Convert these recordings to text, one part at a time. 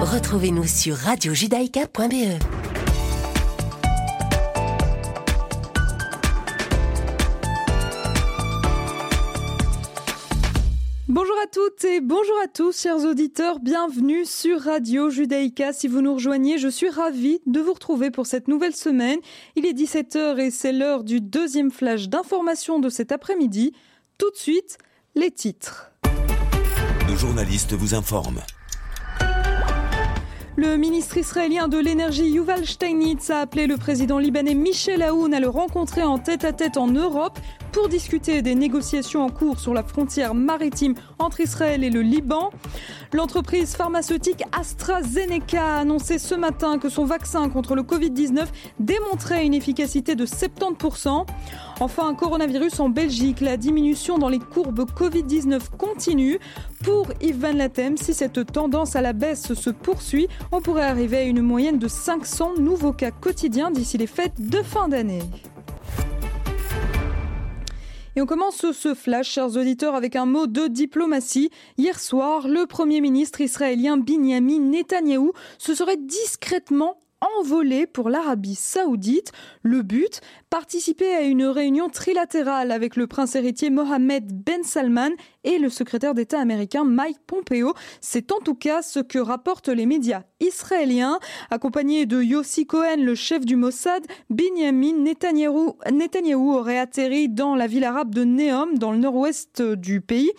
Retrouvez-nous sur radiojudaïka.be. Bonjour à toutes et bonjour à tous, chers auditeurs. Bienvenue sur Radio Judaïka. Si vous nous rejoignez, je suis ravie de vous retrouver pour cette nouvelle semaine. Il est 17h et c'est l'heure du deuxième flash d'information de cet après-midi. Tout de suite, les titres. Nos journalistes vous informent. Le ministre israélien de l'énergie Yuval Steinitz a appelé le président libanais Michel Aoun à le rencontrer en tête-à-tête en Europe pour discuter des négociations en cours sur la frontière maritime entre Israël et le Liban. L'entreprise pharmaceutique AstraZeneca a annoncé ce matin que son vaccin contre le Covid-19 démontrait une efficacité de 70%. Enfin, un coronavirus en Belgique, la diminution dans les courbes Covid-19 continue. Pour Yves Van Latem, si cette tendance à la baisse se poursuit, on pourrait arriver à une moyenne de 500 nouveaux cas quotidiens d'ici les fêtes de fin d'année. Et on commence ce flash, chers auditeurs, avec un mot de diplomatie. Hier soir, le Premier ministre israélien Binyamin Netanyahou se serait discrètement envolé pour l'Arabie saoudite. Le but, participer à une réunion trilatérale avec le prince héritier Mohamed Ben Salman et le secrétaire d'État américain Mike Pompeo. C'est en tout cas ce que rapportent les médias israéliens. Accompagné de Yossi Cohen, le chef du Mossad, Benjamin Netanyahu, aurait atterri dans la ville arabe de Neom, dans le nord-ouest du pays.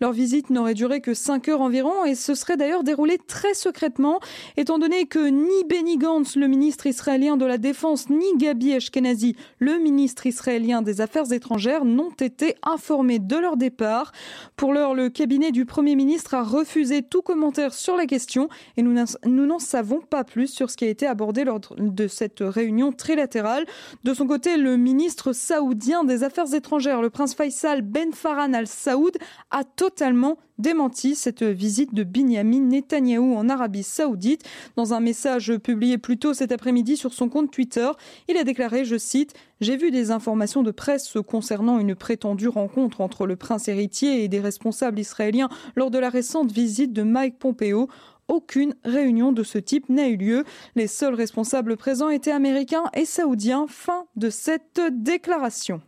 Leur visite n'aurait duré que 5 heures environ et se serait d'ailleurs déroulée très secrètement, étant donné que ni Benny Gantz, le ministre israélien de la Défense, ni Gabi Ashkenazi, le ministre israélien des Affaires étrangères, n'ont été informés de leur départ. Pour l'heure, le cabinet du Premier ministre a refusé tout commentaire sur la question et nous n'en savons pas plus sur ce qui a été abordé lors de cette réunion trilatérale. De son côté, le ministre saoudien des Affaires étrangères, le prince Faisal Ben Farhan Al Saoud, a totalement démenti cette visite de Binyamin Netanyahou en Arabie Saoudite. Dans un message publié plus tôt cet après-midi sur son compte Twitter, il a déclaré, je cite, J'ai vu des informations de presse concernant une prétendue rencontre entre le prince héritier et des responsables israéliens lors de la récente visite de Mike Pompeo. Aucune réunion de ce type n'a eu lieu. Les seuls responsables présents étaient américains et saoudiens. Fin de cette déclaration.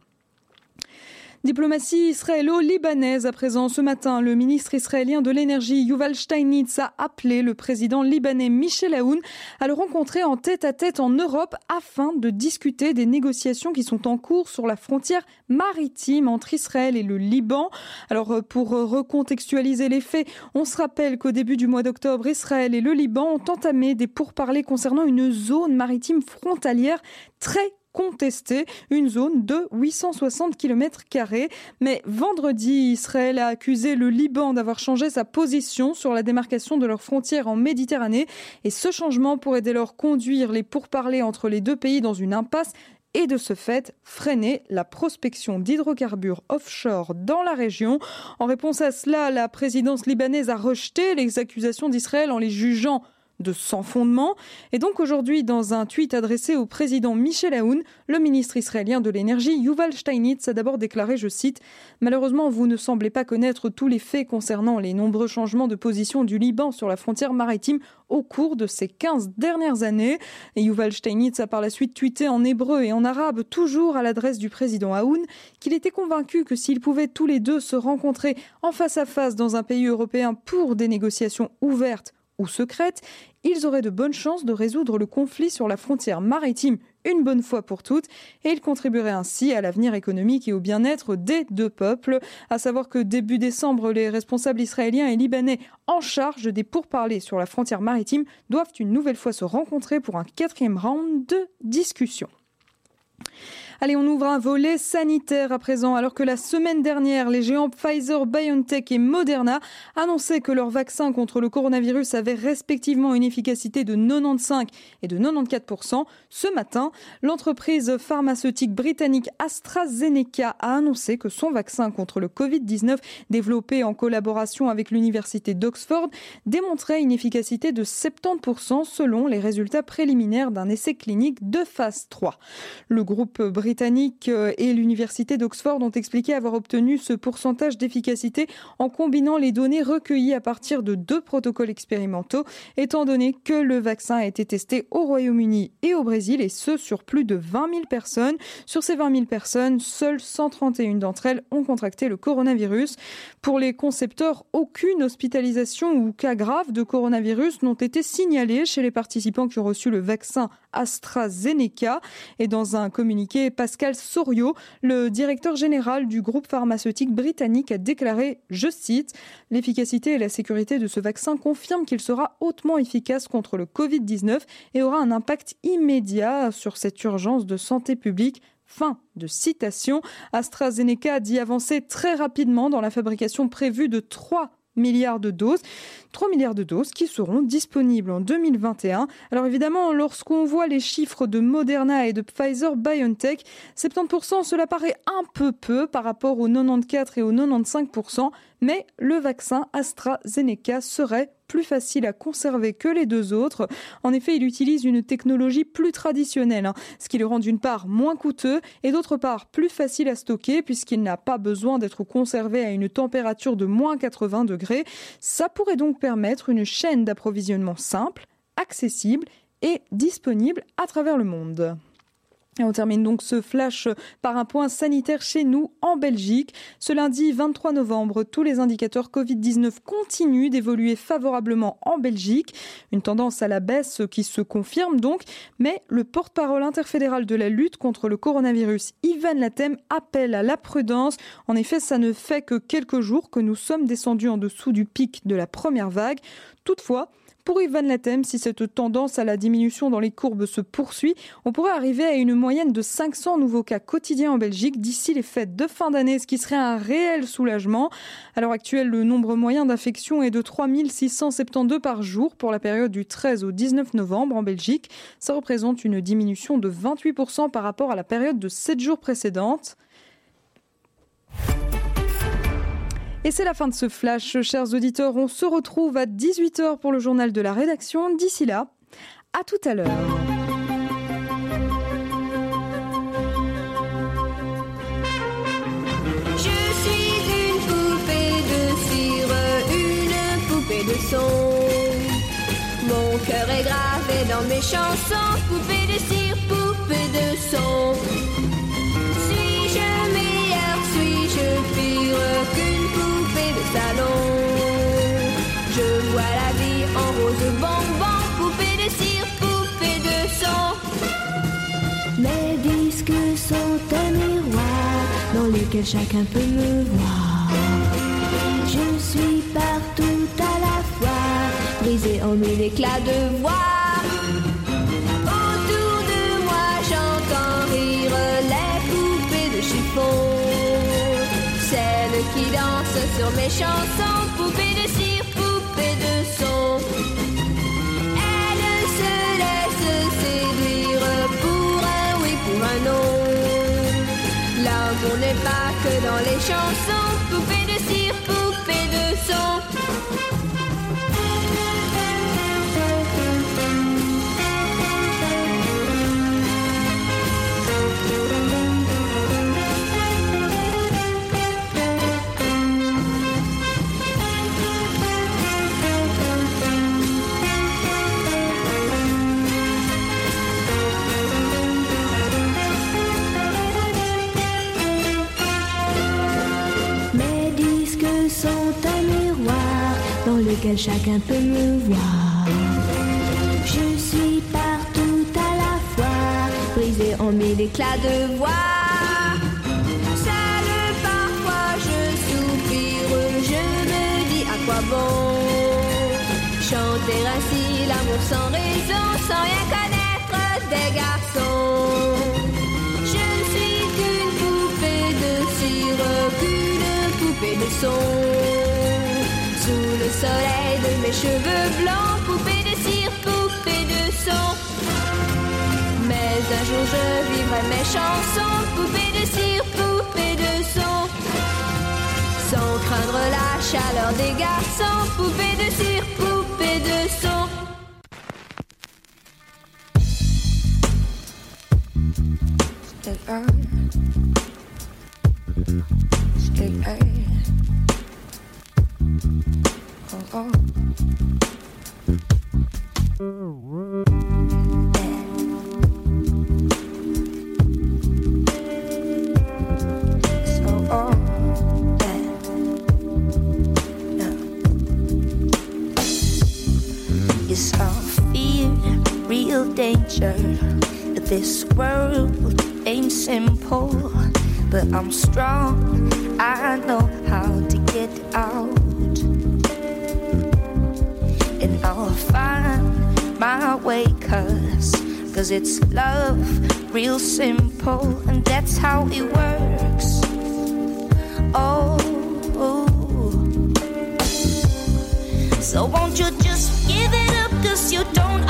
Diplomatie israélo-libanaise à présent. Ce matin, le ministre israélien de l'énergie Yuval Steinitz a appelé le président libanais Michel Aoun à le rencontrer en tête-à-tête en Europe afin de discuter des négociations qui sont en cours sur la frontière maritime entre Israël et le Liban. Alors pour recontextualiser les faits, on se rappelle qu'au début du mois d'octobre, Israël et le Liban ont entamé des pourparlers concernant une zone maritime frontalière très contesté une zone de 860 km. Mais vendredi, Israël a accusé le Liban d'avoir changé sa position sur la démarcation de leurs frontières en Méditerranée. Et ce changement pourrait dès lors conduire les pourparlers entre les deux pays dans une impasse et de ce fait freiner la prospection d'hydrocarbures offshore dans la région. En réponse à cela, la présidence libanaise a rejeté les accusations d'Israël en les jugeant de sans fondement. Et donc aujourd'hui, dans un tweet adressé au président Michel Aoun, le ministre israélien de l'énergie Yuval Steinitz a d'abord déclaré, je cite, Malheureusement, vous ne semblez pas connaître tous les faits concernant les nombreux changements de position du Liban sur la frontière maritime au cours de ces 15 dernières années. Et Yuval Steinitz a par la suite tweeté en hébreu et en arabe, toujours à l'adresse du président Aoun, qu'il était convaincu que s'ils pouvaient tous les deux se rencontrer en face à face dans un pays européen pour des négociations ouvertes ou secrètes, ils auraient de bonnes chances de résoudre le conflit sur la frontière maritime une bonne fois pour toutes et ils contribueraient ainsi à l'avenir économique et au bien-être des deux peuples. À savoir que début décembre, les responsables israéliens et libanais en charge des pourparlers sur la frontière maritime doivent une nouvelle fois se rencontrer pour un quatrième round de discussion. Allez, on ouvre un volet sanitaire à présent, alors que la semaine dernière, les géants Pfizer, BioNTech et Moderna annonçaient que leurs vaccins contre le coronavirus avaient respectivement une efficacité de 95 et de 94%. Ce matin, l'entreprise pharmaceutique britannique AstraZeneca a annoncé que son vaccin contre le Covid-19, développé en collaboration avec l'université d'Oxford, démontrait une efficacité de 70% selon les résultats préliminaires d'un essai clinique de phase 3. Le groupe britannique britannique euh, et l'université d'Oxford ont expliqué avoir obtenu ce pourcentage d'efficacité en combinant les données recueillies à partir de deux protocoles expérimentaux, étant donné que le vaccin a été testé au Royaume-Uni et au Brésil, et ce sur plus de 20 000 personnes. Sur ces 20 000 personnes, seules 131 d'entre elles ont contracté le coronavirus. Pour les concepteurs, aucune hospitalisation ou cas grave de coronavirus n'ont été signalés chez les participants qui ont reçu le vaccin AstraZeneca. Et dans un communiqué, Pascal Soriot, le directeur général du groupe pharmaceutique britannique, a déclaré, je cite, L'efficacité et la sécurité de ce vaccin confirment qu'il sera hautement efficace contre le Covid-19 et aura un impact immédiat sur cette urgence de santé publique Fin de citation. AstraZeneca dit avancer très rapidement dans la fabrication prévue de 3 milliards de doses. 3 milliards de doses qui seront disponibles en 2021. Alors évidemment, lorsqu'on voit les chiffres de Moderna et de Pfizer BioNTech, 70% cela paraît un peu peu par rapport aux 94 et aux 95%, mais le vaccin AstraZeneca serait plus facile à conserver que les deux autres. En effet, il utilise une technologie plus traditionnelle, hein, ce qui le rend d'une part moins coûteux et d'autre part plus facile à stocker puisqu'il n'a pas besoin d'être conservé à une température de moins 80 degrés. Ça pourrait donc permettre une chaîne d'approvisionnement simple, accessible et disponible à travers le monde. Et on termine donc ce flash par un point sanitaire chez nous en Belgique. Ce lundi 23 novembre, tous les indicateurs Covid-19 continuent d'évoluer favorablement en Belgique. Une tendance à la baisse qui se confirme donc. Mais le porte-parole interfédéral de la lutte contre le coronavirus, Ivan Latem, appelle à la prudence. En effet, ça ne fait que quelques jours que nous sommes descendus en dessous du pic de la première vague. Toutefois, pour Ivan Latem, si cette tendance à la diminution dans les courbes se poursuit, on pourrait arriver à une moyenne de 500 nouveaux cas quotidiens en Belgique d'ici les fêtes de fin d'année, ce qui serait un réel soulagement. À l'heure actuelle, le nombre moyen d'infections est de 3672 par jour pour la période du 13 au 19 novembre en Belgique. Ça représente une diminution de 28% par rapport à la période de 7 jours précédente. Et c'est la fin de ce flash, chers auditeurs. On se retrouve à 18h pour le journal de la rédaction. D'ici là, à tout à l'heure. Je suis une poupée de cire, une poupée de son. Mon cœur est gravé dans mes chansons, poupée de cire, poupée de son. Chacun peut me voir. Je suis partout à la fois, brisée en mille éclats de voix. Autour de moi, j'entends rire les poupées de chiffon. Celles qui dansent sur mes chansons, pas que dans les chansons, chacun peut me voir. Je suis partout à la fois, brisée en mille éclats de voix. Seule parfois je soupire, je me dis à quoi bon chanter ainsi l'amour sans raison, sans rien connaître des garçons. Je ne suis qu'une poupée de cire, qu'une poupée de son. Mes cheveux blancs, poupée de cire, poupée de son. Mais un jour je vivrai mes chansons, poupée de cire, poupée de son. Sans craindre la chaleur des garçons, poupée de cire, poupée de son. I'm strong, I know how to get out. And I'll find my way, cause, cause it's love, real simple, and that's how it works. Oh, so won't you just give it up, cause you don't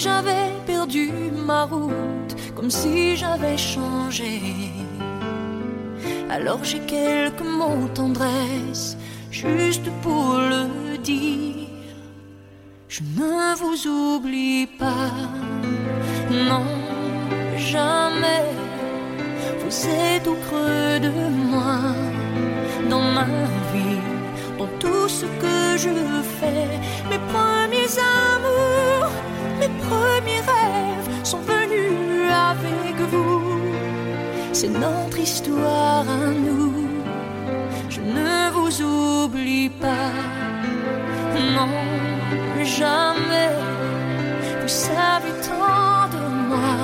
j'avais perdu ma route, comme si j'avais changé. Alors j'ai quelques mots tendresse, juste pour le dire. Je ne vous oublie pas, non, jamais. Vous êtes au creux de moi, dans ma vie, dans tout ce que je fais. Mes premiers amours, premiers rêves sont venus avec vous. C'est notre histoire à nous. Je ne vous oublie pas, non, jamais. Vous savez tant de moi,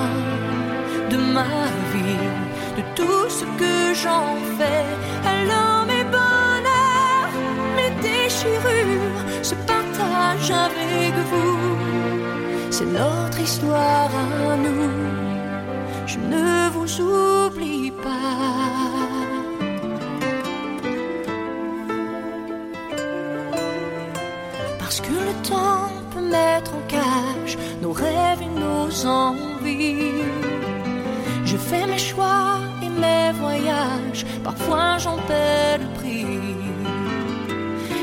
de ma vie, de tout ce que j'en fais. Alors mes bonheurs, mes déchirures se partagent avec vous. C'est notre histoire à nous. Je ne vous oublie pas. Parce que le temps peut mettre en cage nos rêves et nos envies. Je fais mes choix et mes voyages, parfois j'en paie le prix.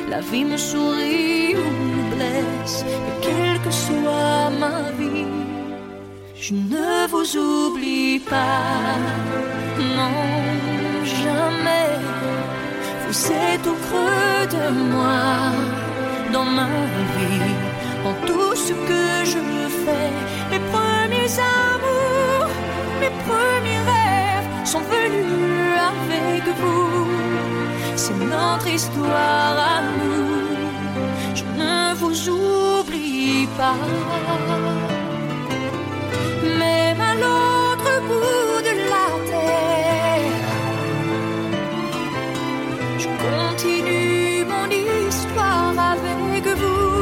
La vie me sourit ou et quelle que soit ma vie, je ne vous oublie pas, non, jamais. Vous êtes au creux de moi, dans ma vie, dans tout ce que je fais. Mes premiers amours, mes premiers rêves sont venus avec vous. C'est notre histoire à nous. Je ne vous oublie pas. Même à l'autre bout de la terre, je continue mon histoire avec vous.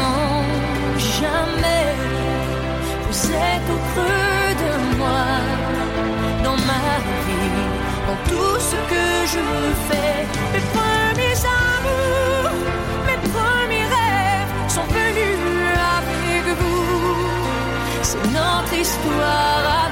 Non, jamais. Vous êtes au creux de moi, dans ma vie, dans tout ce que je fais. Histoire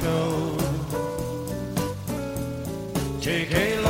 like a toad. Take a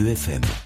90.2 FM.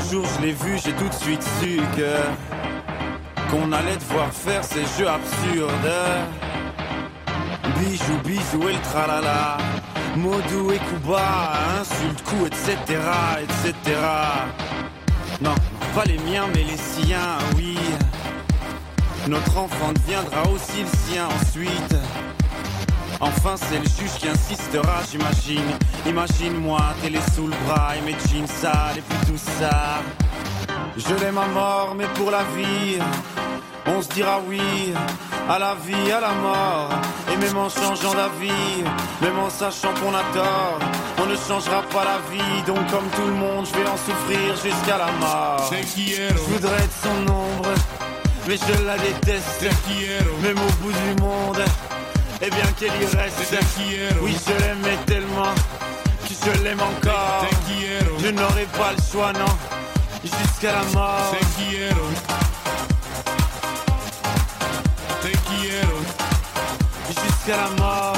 Un jour je l'ai vu, j'ai tout de suite su que qu'on allait devoir faire ces jeux absurdes. Bijou, bisou et le tralala. Modou et Kuba, insulte, coup, etc., etc. Non, pas les miens, mais les siens, oui. Notre enfant deviendra aussi le sien ensuite. Enfin, c'est le juge qui insistera, j'imagine. Imagine-moi, télé sous le bras et mes jeans sales et puis tout ça. Je l'aime à mort, mais pour la vie, on se dira oui à la vie, à la mort. Et même en changeant d'avis, même en sachant qu'on a tort, on ne changera pas la vie. Donc, comme tout le monde, je vais en souffrir jusqu'à la mort. Je voudrais être son ombre, mais je la déteste. Même au bout du monde, eh bien qu'elle y reste. Oui, je l'aimais tellement que je l'aime encore. Je n'aurai pas le choix, non, jusqu'à la mort. Jusqu'à la mort.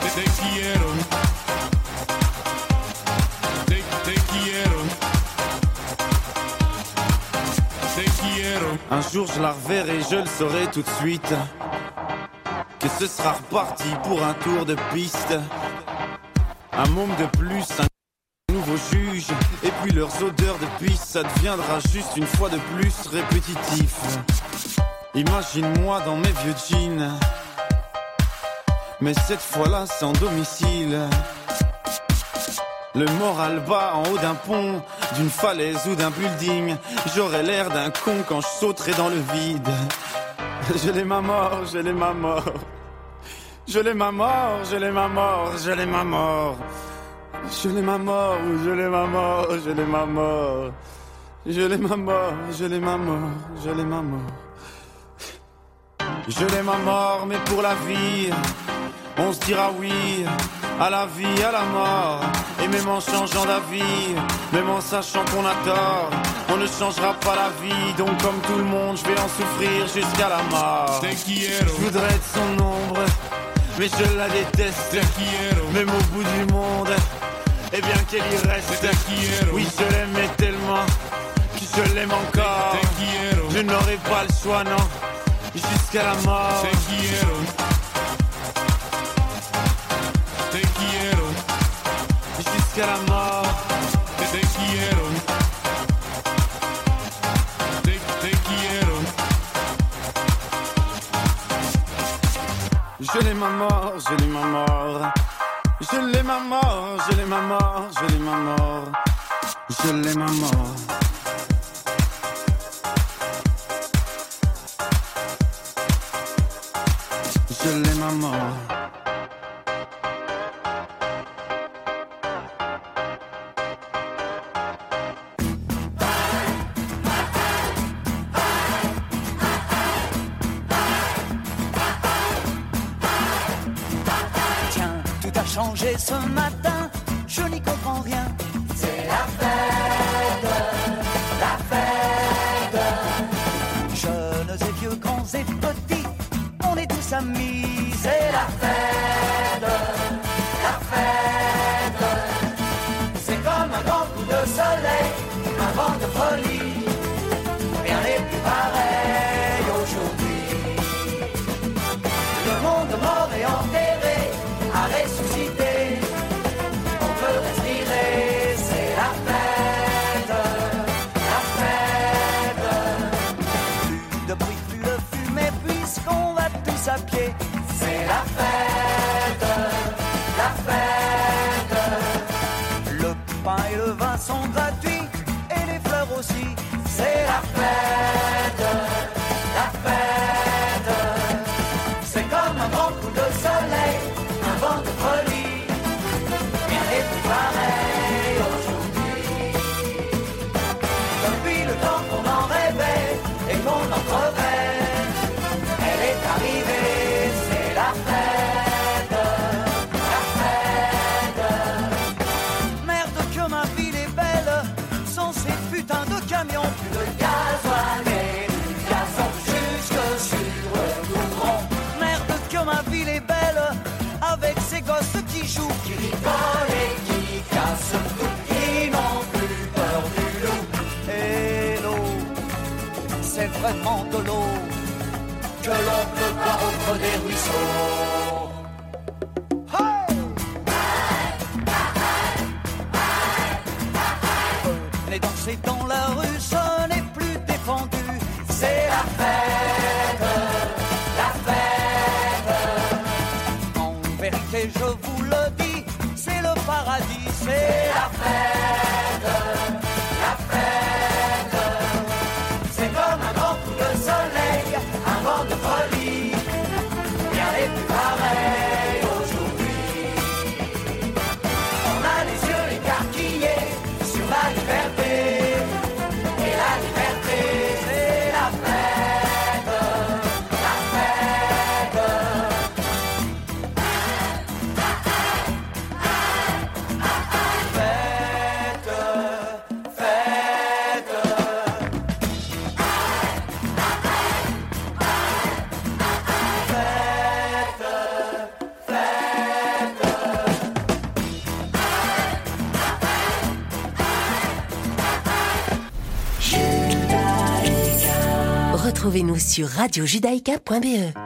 Te quiero. Te, te quiero. Te quiero. Un jour je la reverrai, je le saurai tout de suite. Que ce sera reparti pour un tour de piste. Un môme de plus, un nouveau juge. Et puis leurs odeurs de piste, ça deviendra juste une fois de plus répétitif. Imagine-moi dans mes vieux jeans. Mais cette fois-là, sans domicile. Le moral bas en haut d'un pont, d'une falaise ou d'un building. J'aurais l'air d'un con quand je sauterai dans le vide. Je l'aime à mort, je l'aime à mort. Je l'aime à mort, je l'aime à mort, je l'aime à mort. Je l'aime à mort, je l'aime à mort, je l'aime à mort. Je l'aime à mort, je l'aime à mort, je l'aime à mort. Je l'aime à mort, mais pour la vie, on se dira oui à la vie, à la mort. Et même en changeant d'avis, même en sachant qu'on a tort, on ne changera pas la vie. Donc, comme tout le monde, je vais en souffrir jusqu'à la mort. Je voudrais être son ombre, mais je la déteste. Même au bout du monde, eh bien qu'elle y reste. Oui, je l'aimais tellement que je l'aime encore. Je n'aurai pas le choix, non jusqu'à la mort. Jusqu'à la mort. Te, te quiero. Te, te quiero. Je l'aime à mort, je l'aime à mort. Je l'aime à mort, je l'aime à mort, je l'aime à mort. Je l'aime à mort. Je l'aime à mort. Changé ce matin, je n'y comprends rien. C'est la fête, la fête. Jeunes et vieux, grands et petits, on est tous amis. C'est la fête, la fête. C'est comme un grand coup de soleil, un vent de folie. de l'eau que l'on peut boire des ruisseaux. sur radiojudaïka.be.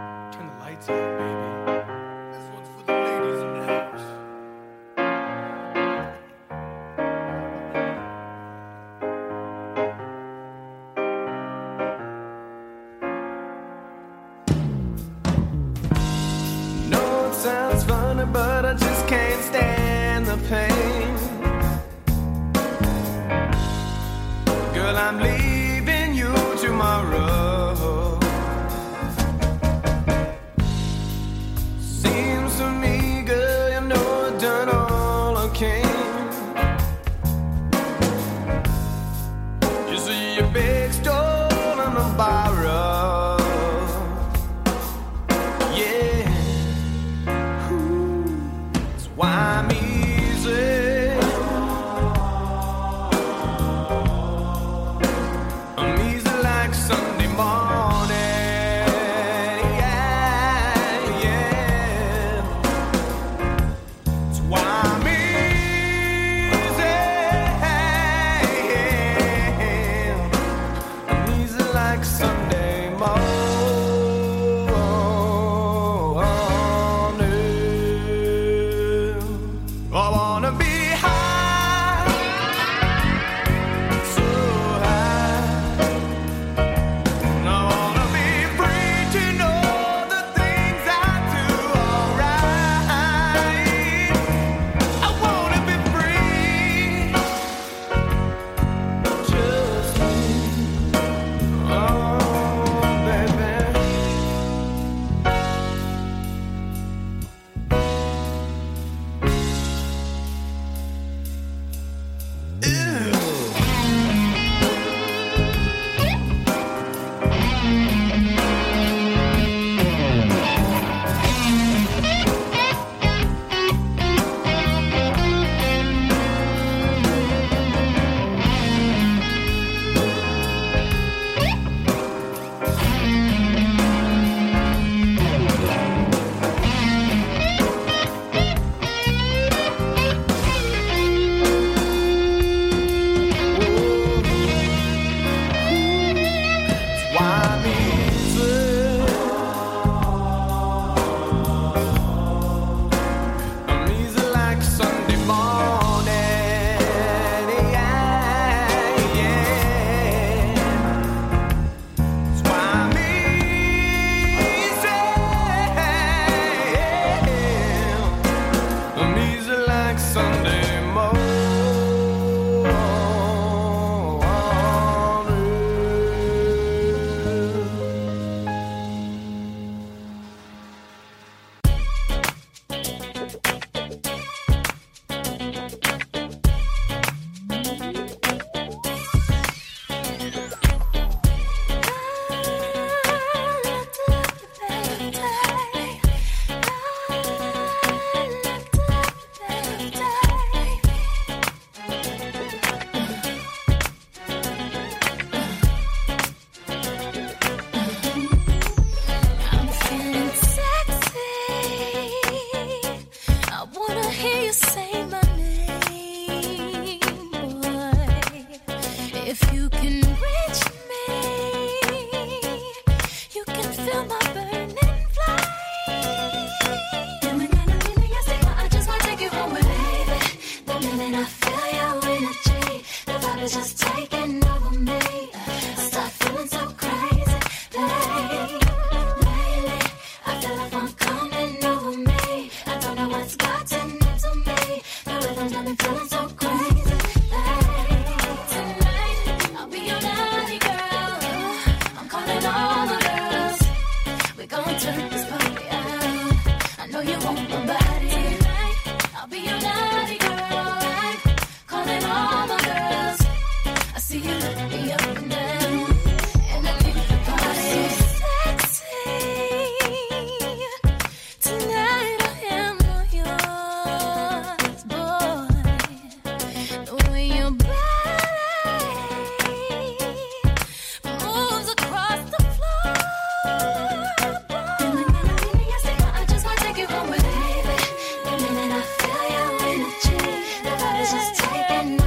and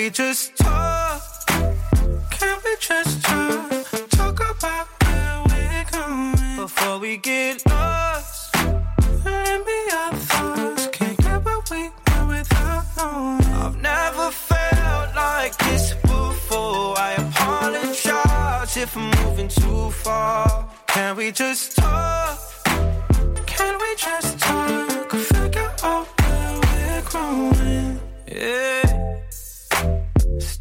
we just talk? Can we just talk? Talk about where we're going before we get lost. Let me our thoughts. Can't get what we want without knowing. I've never felt like this before. I apologize if I'm moving too far. Can we just talk?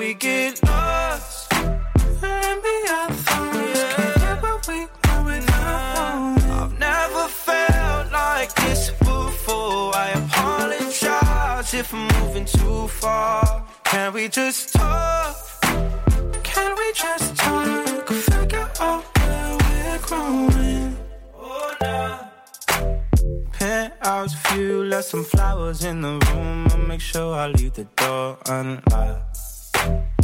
We get lost. Let me our thoughts. Can't get what we want without knowing. I've never felt like this before. I apologize if I'm moving too far. Can we just talk? Can we just talk? Figure out where we're growing. Oh, nah. Penthouse view, left some flowers in the room. I'll make sure I leave the door unlocked.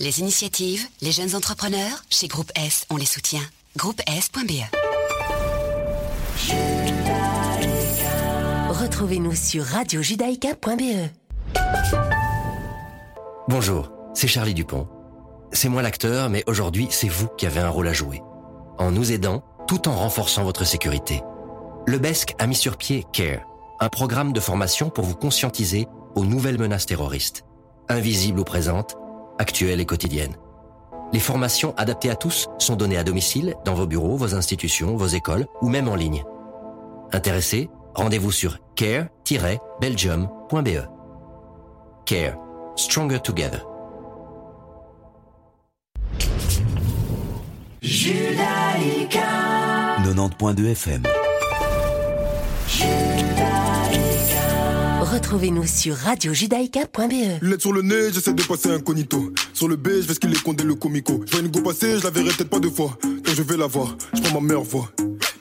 Les initiatives, les jeunes entrepreneurs, chez Groupe S, on les soutient. Groupe S.be Retrouvez-nous sur radiojudaïka.be. Bonjour, c'est Charlie Dupont. C'est moi l'acteur, mais aujourd'hui, c'est vous qui avez un rôle à jouer. En nous aidant, tout en renforçant votre sécurité. Le BESC a mis sur pied CARE, un programme de formation pour vous conscientiser aux nouvelles menaces terroristes, invisibles ou présentes, actuelles et quotidiennes. Les formations adaptées à tous sont données à domicile, dans vos bureaux, vos institutions, vos écoles ou même en ligne. Intéressés Rendez-vous sur care-belgium.be. Care. Stronger Together. Judaïka 90.2 FM. Retrouvez-nous sur radiojudaïka.be. Lunettes sur le nez, j'essaie de passer incognito. Sur le B, je vais ce qu'il est condé le comico. Je vois une go passer, je la verrai peut-être pas deux fois. Quand je vais la voir, je prends ma meilleure voix.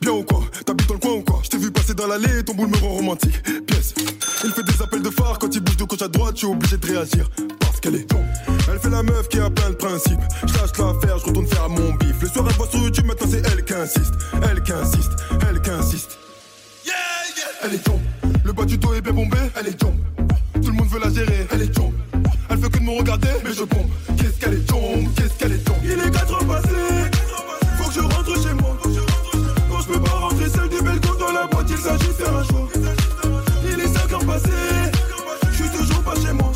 Bien ou quoi? T'habites dans le coin ou quoi? Je t'ai vu passer dans l'allée, ton boule me rend romantique. Pièce. Il fait des appels de phare quand il bouge de gauche à droite, je suis obligé de réagir. Parce qu'elle est. Elle fait la meuf qui a plein de principes. Je lâche l'affaire, je retourne faire mon bif. Le soir, elle voit sur YouTube, maintenant c'est elle qui insiste. Elle qui insiste, elle qui insiste. Yeah, yeah. Elle est tombe. Mais je pompe. Qu'est-ce qu'elle est tombe, qu'est-ce qu'elle est tombe. Il est 4 heures passées, faut que je rentre chez moi. Non, je peux pas rentrer seul belles côtes dans la boîte, il s'agit de un choix. Il est 5 heures passées, je suis toujours pas chez moi.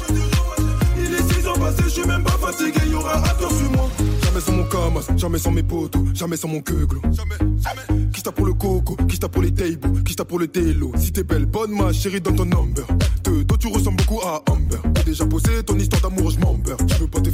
Il est 6 heures passées, je suis même pas fatigué, y aura rappeur sur moi. Jamais sans mon camas, jamais sans mes potos, jamais sans mon queuglo. Jamais, jamais. Qui t'a pour le coco, qui t'a pour les tables, qui t'a pour le télo. Si t'es belle, bonne ma chérie, donne ton number. De dos, tu ressembles beaucoup à Amber. T'as déjà posé ton histoire d'amour, je m'en Tu veux pas te